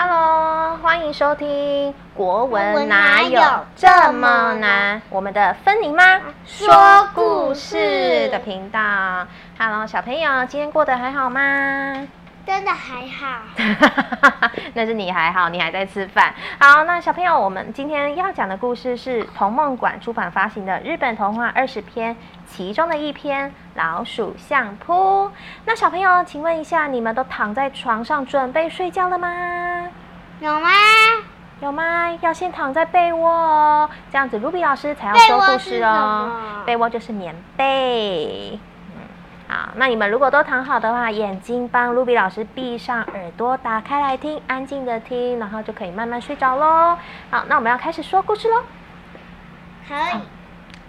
Hello，欢迎收听《国文哪有这么难》我们的芬妮妈说故事的频道。Hello，小朋友，今天过得还好吗？真的还好，那是你还好，你还在吃饭。好，那小朋友，我们今天要讲的故事是童梦馆出版发行的日本童话二十篇，其中的一篇《老鼠相扑》。那小朋友，请问一下，你们都躺在床上准备睡觉了吗？有吗？有吗？要先躺在被窝哦，这样子，卢比老师才要说故事哦。被窝就是棉被。好，那你们如果都躺好的话，眼睛帮露比老师闭上，耳朵打开来听，安静的听，然后就可以慢慢睡着喽。好，那我们要开始说故事喽。可以。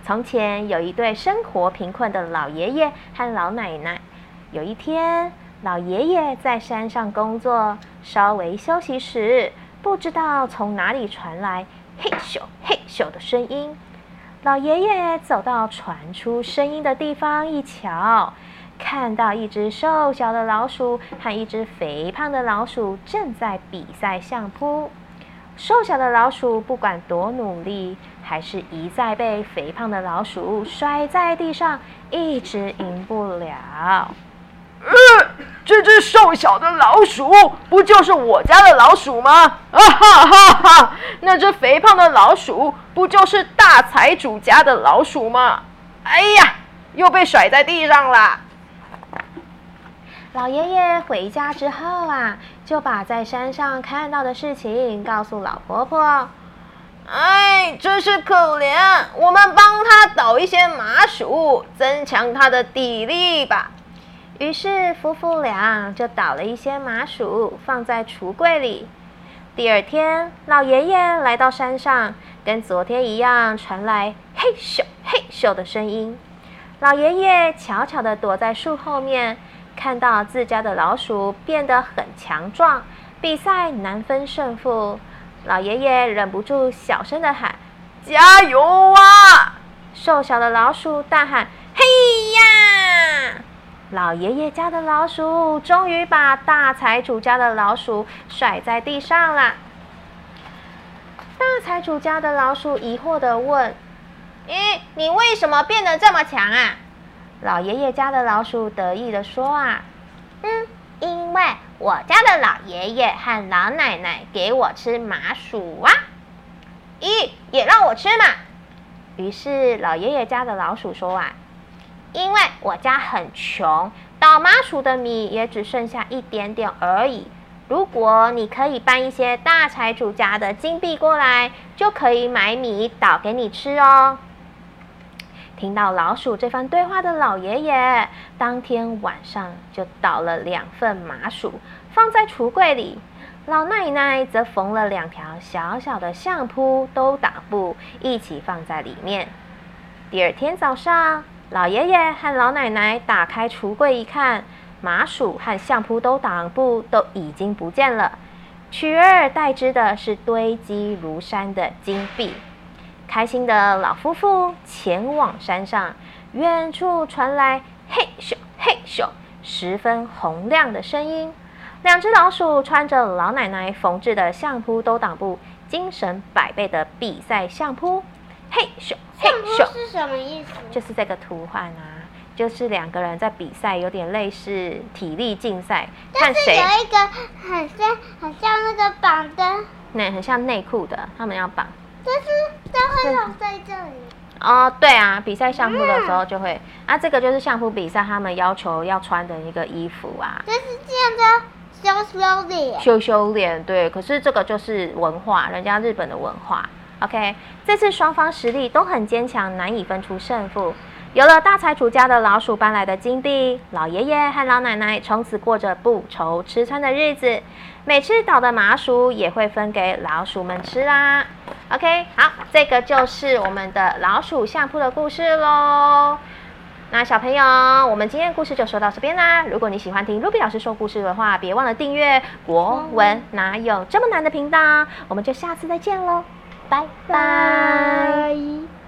从前有一对生活贫困的老爷爷和老奶奶。有一天，老爷爷在山上工作，稍微休息时，不知道从哪里传来嘿咻嘿咻的声音。老爷爷走到传出声音的地方一瞧。看到一只瘦小的老鼠和一只肥胖的老鼠正在比赛相扑，瘦小的老鼠不管多努力，还是一再被肥胖的老鼠摔在地上，一直赢不了。呃，这只瘦小的老鼠不就是我家的老鼠吗？啊哈哈哈！那只肥胖的老鼠不就是大财主家的老鼠吗？哎呀，又被甩在地上了。老爷爷回家之后啊，就把在山上看到的事情告诉老婆婆。哎，真是可怜！我们帮他倒一些麻薯，增强他的体力吧。于是夫妇俩就倒了一些麻薯，放在橱柜里。第二天，老爷爷来到山上，跟昨天一样，传来嘿咻嘿咻的声音。老爷爷悄悄地躲在树后面。看到自家的老鼠变得很强壮，比赛难分胜负，老爷爷忍不住小声的喊：“加油啊！”瘦小的老鼠大喊：“！”老爷爷家的老鼠终于把大财主家的老鼠甩在地上了。大财主家的老鼠疑惑的问：“咦，你为什么变得这么强啊？”老爷爷家的老鼠得意的说：“啊，嗯，因为我家的老爷爷和老奶奶给我吃麻薯啊，咦，也让我吃嘛。”于是老爷爷家的老鼠说：“啊，因为我家很穷，倒麻薯的米也只剩下一点点而已。如果你可以搬一些大财主家的金币过来，就可以买米倒给你吃哦。”听到老鼠这番对话的老爷爷，当天晚上就倒了两份麻薯，放在橱柜里。老奶奶则缝了两条小小的相扑都挡布，一起放在里面。第二天早上，老爷爷和老奶奶打开橱柜一看，麻薯和相扑都挡布都已经不见了，取而代之的是堆积如山的金币。开心的老夫妇前往山上，远处传来嘿咻嘿咻，十分洪亮的声音。两只老鼠穿着老奶奶缝制的相扑兜裆布，精神百倍的比赛相扑。嘿咻嘿咻是什么意思？就是这个图案啊，就是两个人在比赛，有点类似体力竞赛，看谁有一个很像很像那个绑的，那很像内裤的，他们要绑。但是它会长在这里哦，对啊，比赛相扑的时候就会啊，这个就是相扑比赛他们要求要穿的一个衣服啊。就是这样的羞羞脸，羞羞脸，对。可是这个就是文化，人家日本的文化。OK，这次双方实力都很坚强，难以分出胜负。有了大财主家的老鼠搬来的金币，老爷爷和老奶奶从此过着不愁吃穿的日子。每次倒的麻薯也会分给老鼠们吃啦。OK，好，这个就是我们的老鼠相扑的故事喽。那小朋友，我们今天的故事就说到这边啦。如果你喜欢听 Ruby 老师说故事的话，别忘了订阅“国文哪有这么难”的频道。我们就下次再见喽，拜拜。